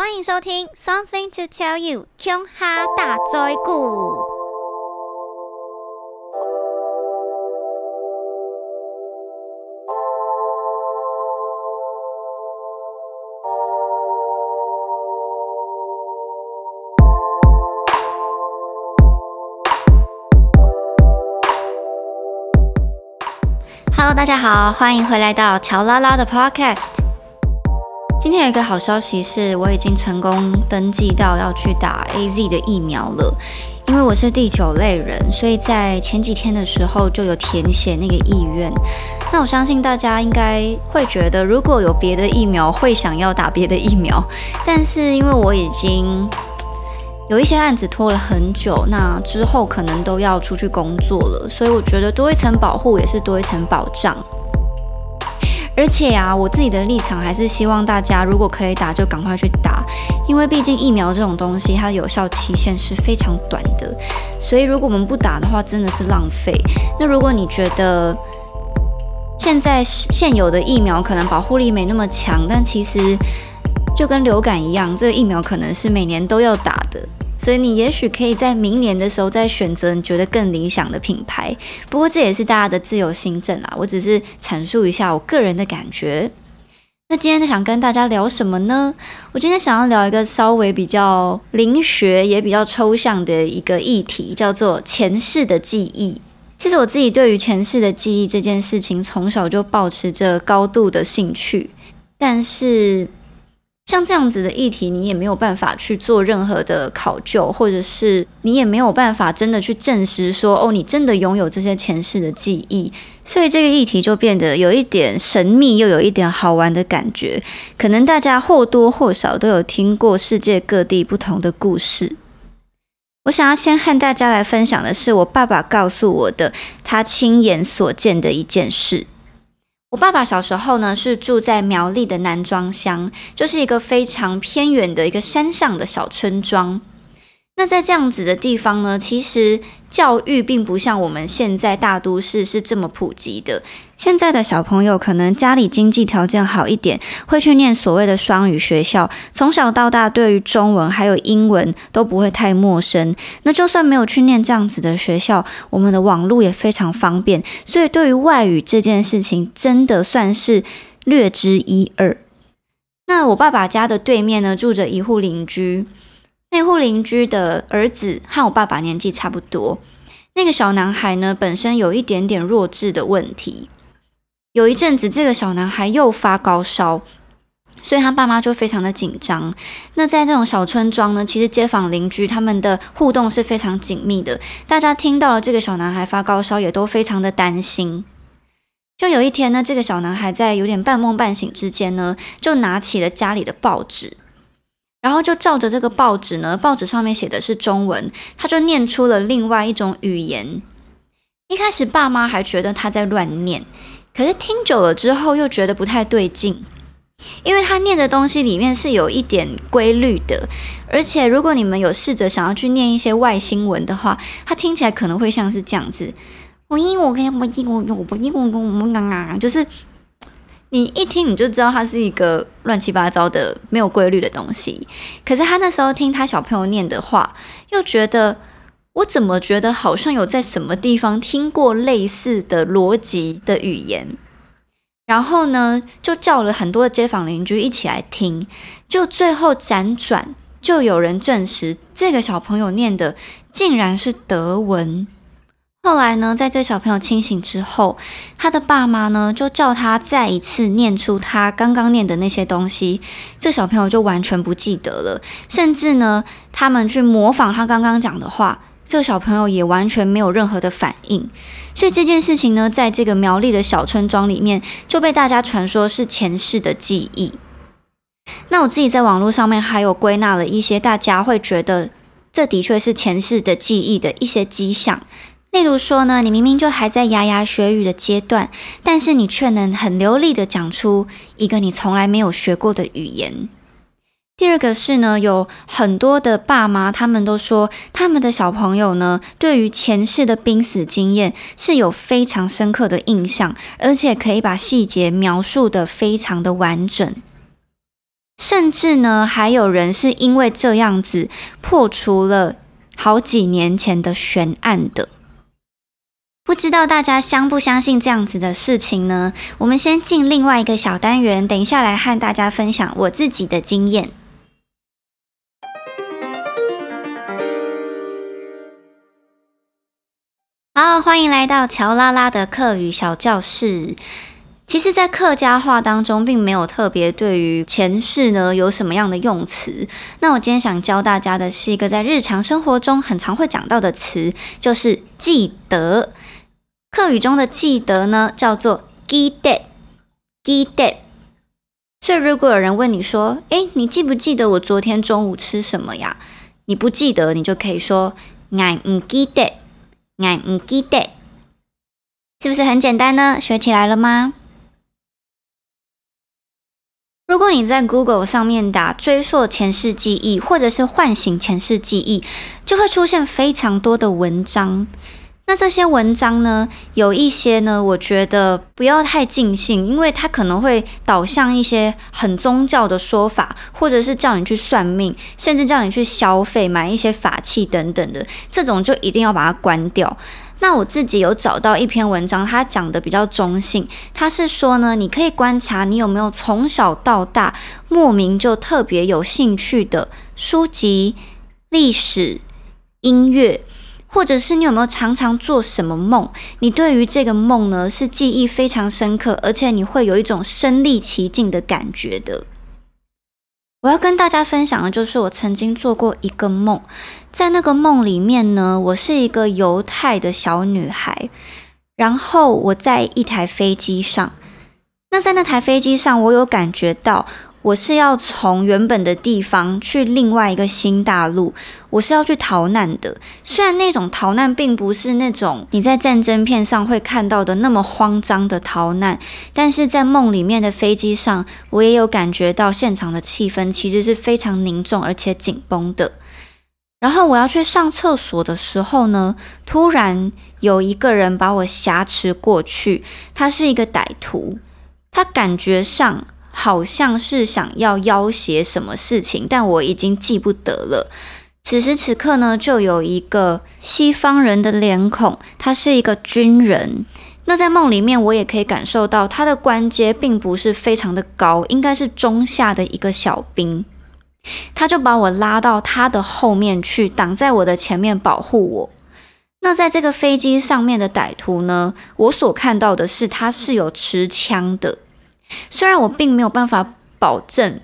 欢迎收听《Something to Tell You》琼哈大灾故。Hello，大家好，欢迎回来到乔拉拉的 Podcast。今天有一个好消息是，我已经成功登记到要去打 A Z 的疫苗了。因为我是第九类人，所以在前几天的时候就有填写那个意愿。那我相信大家应该会觉得，如果有别的疫苗，会想要打别的疫苗。但是因为我已经 有一些案子拖了很久，那之后可能都要出去工作了，所以我觉得多一层保护也是多一层保障。而且呀，我自己的立场还是希望大家如果可以打就赶快去打，因为毕竟疫苗这种东西它的有效期限是非常短的，所以如果我们不打的话真的是浪费。那如果你觉得现在现有的疫苗可能保护力没那么强，但其实就跟流感一样，这个疫苗可能是每年都要打的。所以你也许可以在明年的时候再选择你觉得更理想的品牌，不过这也是大家的自由心证啊。我只是阐述一下我个人的感觉。那今天想跟大家聊什么呢？我今天想要聊一个稍微比较灵学也比较抽象的一个议题，叫做前世的记忆。其实我自己对于前世的记忆这件事情，从小就保持着高度的兴趣，但是。像这样子的议题，你也没有办法去做任何的考究，或者是你也没有办法真的去证实说，哦，你真的拥有这些前世的记忆，所以这个议题就变得有一点神秘，又有一点好玩的感觉。可能大家或多或少都有听过世界各地不同的故事。我想要先和大家来分享的是我爸爸告诉我的，他亲眼所见的一件事。我爸爸小时候呢，是住在苗栗的南庄乡，就是一个非常偏远的一个山上的小村庄。那在这样子的地方呢，其实。教育并不像我们现在大都市是这么普及的。现在的小朋友可能家里经济条件好一点，会去念所谓的双语学校，从小到大对于中文还有英文都不会太陌生。那就算没有去念这样子的学校，我们的网络也非常方便，所以对于外语这件事情，真的算是略知一二。那我爸爸家的对面呢，住着一户邻居。那户邻居的儿子和我爸爸年纪差不多。那个小男孩呢，本身有一点点弱智的问题。有一阵子，这个小男孩又发高烧，所以他爸妈就非常的紧张。那在这种小村庄呢，其实街坊邻居他们的互动是非常紧密的。大家听到了这个小男孩发高烧，也都非常的担心。就有一天呢，这个小男孩在有点半梦半醒之间呢，就拿起了家里的报纸。然后就照着这个报纸呢，报纸上面写的是中文，他就念出了另外一种语言。一开始爸妈还觉得他在乱念，可是听久了之后又觉得不太对劲，因为他念的东西里面是有一点规律的，而且如果你们有试着想要去念一些外星文的话，他听起来可能会像是这样子：我英我跟我英我我英我跟我们啊啊，就是。你一听你就知道它是一个乱七八糟的、没有规律的东西。可是他那时候听他小朋友念的话，又觉得我怎么觉得好像有在什么地方听过类似的逻辑的语言。然后呢，就叫了很多街坊邻居一起来听，就最后辗转就有人证实，这个小朋友念的竟然是德文。后来呢，在这小朋友清醒之后，他的爸妈呢就叫他再一次念出他刚刚念的那些东西。这小朋友就完全不记得了，甚至呢，他们去模仿他刚刚讲的话，这个小朋友也完全没有任何的反应。所以这件事情呢，在这个苗栗的小村庄里面，就被大家传说是前世的记忆。那我自己在网络上面还有归纳了一些大家会觉得这的确是前世的记忆的一些迹象。例如说呢，你明明就还在牙牙学语的阶段，但是你却能很流利的讲出一个你从来没有学过的语言。第二个是呢，有很多的爸妈，他们都说他们的小朋友呢，对于前世的濒死经验是有非常深刻的印象，而且可以把细节描述的非常的完整。甚至呢，还有人是因为这样子破除了好几年前的悬案的。不知道大家相不相信这样子的事情呢？我们先进另外一个小单元，等一下来和大家分享我自己的经验。好，欢迎来到乔拉拉的课语小教室。其实，在客家话当中，并没有特别对于前世呢有什么样的用词。那我今天想教大家的是一个在日常生活中很常会讲到的词，就是记得。客语中的记得呢，叫做记得，记得。所以，如果有人问你说：“诶，你记不记得我昨天中午吃什么呀？”你不记得，你就可以说：“俺唔记得，俺唔记得。”是不是很简单呢？学起来了吗？如果你在 Google 上面打“追溯前世记忆”或者是“唤醒前世记忆”，就会出现非常多的文章。那这些文章呢，有一些呢，我觉得不要太尽兴，因为它可能会导向一些很宗教的说法，或者是叫你去算命，甚至叫你去消费、买一些法器等等的，这种就一定要把它关掉。那我自己有找到一篇文章，它讲的比较中性。它是说呢，你可以观察你有没有从小到大莫名就特别有兴趣的书籍、历史、音乐，或者是你有没有常常做什么梦？你对于这个梦呢是记忆非常深刻，而且你会有一种身临其境的感觉的。我要跟大家分享的就是我曾经做过一个梦。在那个梦里面呢，我是一个犹太的小女孩，然后我在一台飞机上。那在那台飞机上，我有感觉到我是要从原本的地方去另外一个新大陆，我是要去逃难的。虽然那种逃难并不是那种你在战争片上会看到的那么慌张的逃难，但是在梦里面的飞机上，我也有感觉到现场的气氛其实是非常凝重而且紧绷的。然后我要去上厕所的时候呢，突然有一个人把我挟持过去。他是一个歹徒，他感觉上好像是想要要挟什么事情，但我已经记不得了。此时此刻呢，就有一个西方人的脸孔，他是一个军人。那在梦里面，我也可以感受到他的官阶并不是非常的高，应该是中下的一个小兵。他就把我拉到他的后面去，挡在我的前面保护我。那在这个飞机上面的歹徒呢？我所看到的是他是有持枪的。虽然我并没有办法保证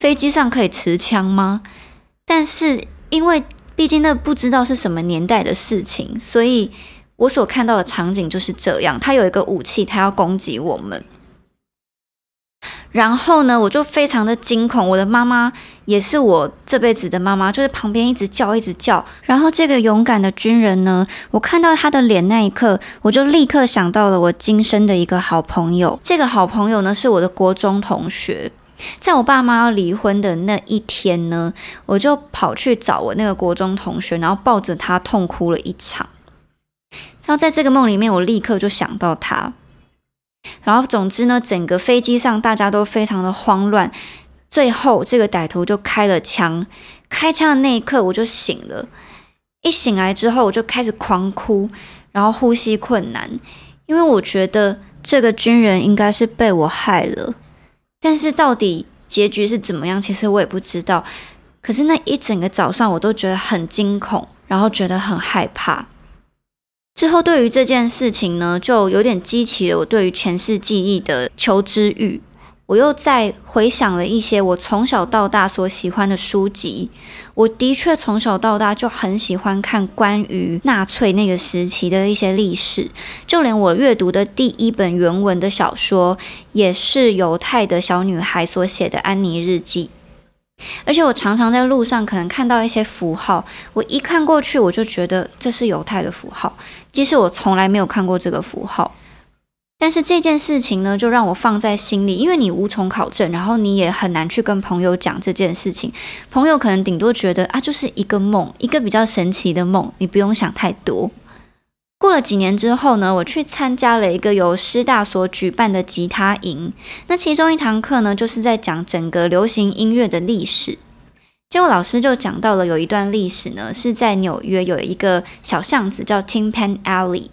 飞机上可以持枪吗？但是因为毕竟那不知道是什么年代的事情，所以我所看到的场景就是这样。他有一个武器，他要攻击我们。然后呢，我就非常的惊恐。我的妈妈也是我这辈子的妈妈，就是旁边一直叫，一直叫。然后这个勇敢的军人呢，我看到他的脸那一刻，我就立刻想到了我今生的一个好朋友。这个好朋友呢，是我的国中同学。在我爸妈要离婚的那一天呢，我就跑去找我那个国中同学，然后抱着他痛哭了一场。然后在这个梦里面，我立刻就想到他。然后，总之呢，整个飞机上大家都非常的慌乱。最后，这个歹徒就开了枪。开枪的那一刻，我就醒了。一醒来之后，我就开始狂哭，然后呼吸困难，因为我觉得这个军人应该是被我害了。但是到底结局是怎么样，其实我也不知道。可是那一整个早上，我都觉得很惊恐，然后觉得很害怕。之后，对于这件事情呢，就有点激起了我对于前世记忆的求知欲。我又再回想了一些我从小到大所喜欢的书籍。我的确从小到大就很喜欢看关于纳粹那个时期的一些历史。就连我阅读的第一本原文的小说，也是犹太的小女孩所写的《安妮日记》。而且我常常在路上可能看到一些符号，我一看过去我就觉得这是犹太的符号，即使我从来没有看过这个符号。但是这件事情呢，就让我放在心里，因为你无从考证，然后你也很难去跟朋友讲这件事情。朋友可能顶多觉得啊，就是一个梦，一个比较神奇的梦，你不用想太多。过了几年之后呢，我去参加了一个由师大所举办的吉他营。那其中一堂课呢，就是在讲整个流行音乐的历史。结果老师就讲到了有一段历史呢，是在纽约有一个小巷子叫 Tin Pan Alley。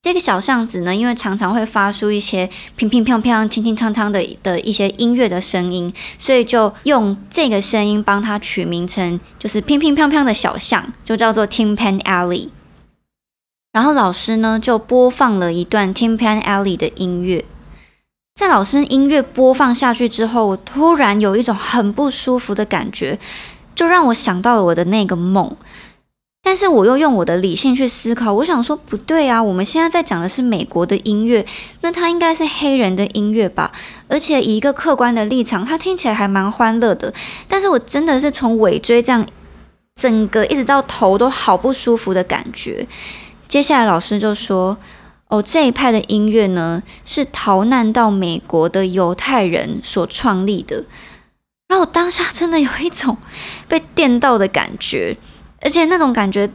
这个小巷子呢，因为常常会发出一些乒乒乓乓、轻轻锵锵的的一些音乐的声音，所以就用这个声音帮它取名成就是乒乒乓乓的小巷，就叫做 Tin Pan Alley。然后老师呢就播放了一段 Tin Pan Alley 的音乐，在老师音乐播放下去之后，我突然有一种很不舒服的感觉，就让我想到了我的那个梦。但是我又用我的理性去思考，我想说不对啊，我们现在在讲的是美国的音乐，那它应该是黑人的音乐吧？而且以一个客观的立场，它听起来还蛮欢乐的。但是我真的是从尾椎这样，整个一直到头都好不舒服的感觉。接下来老师就说：“哦，这一派的音乐呢，是逃难到美国的犹太人所创立的。”然后我当下真的有一种 被电到的感觉，而且那种感觉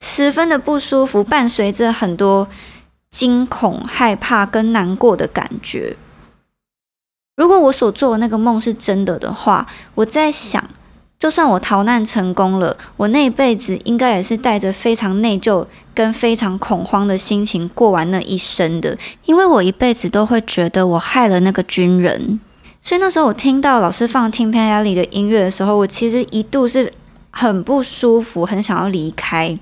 十分的不舒服，伴随着很多惊恐、害怕跟难过的感觉。如果我所做的那个梦是真的的话，我在想。就算我逃难成功了，我那一辈子应该也是带着非常内疚跟非常恐慌的心情过完那一生的，因为我一辈子都会觉得我害了那个军人。所以那时候我听到老师放《听 Pan 里》的音乐的时候，我其实一度是很不舒服，很想要离开。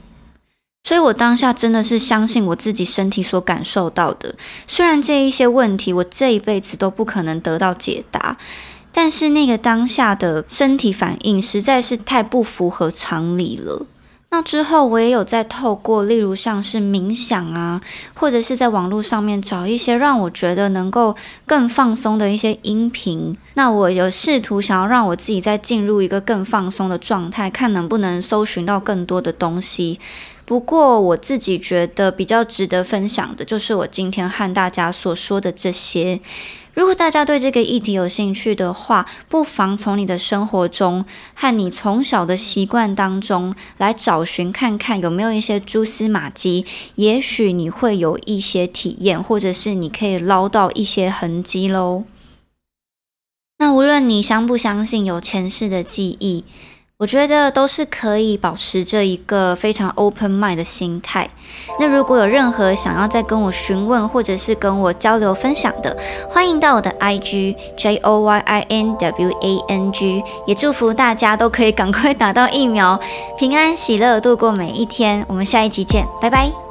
所以我当下真的是相信我自己身体所感受到的，虽然这一些问题我这一辈子都不可能得到解答。但是那个当下的身体反应实在是太不符合常理了。那之后我也有在透过，例如像是冥想啊，或者是在网络上面找一些让我觉得能够更放松的一些音频。那我有试图想要让我自己再进入一个更放松的状态，看能不能搜寻到更多的东西。不过我自己觉得比较值得分享的，就是我今天和大家所说的这些。如果大家对这个议题有兴趣的话，不妨从你的生活中和你从小的习惯当中来找寻看看有没有一些蛛丝马迹，也许你会有一些体验，或者是你可以捞到一些痕迹喽。那无论你相不相信有前世的记忆。我觉得都是可以保持着一个非常 open mind 的心态。那如果有任何想要再跟我询问或者是跟我交流分享的，欢迎到我的 IG J O Y I N W A N G。也祝福大家都可以赶快 打到疫苗，平安喜乐度过每一天。我们下一集见，拜拜。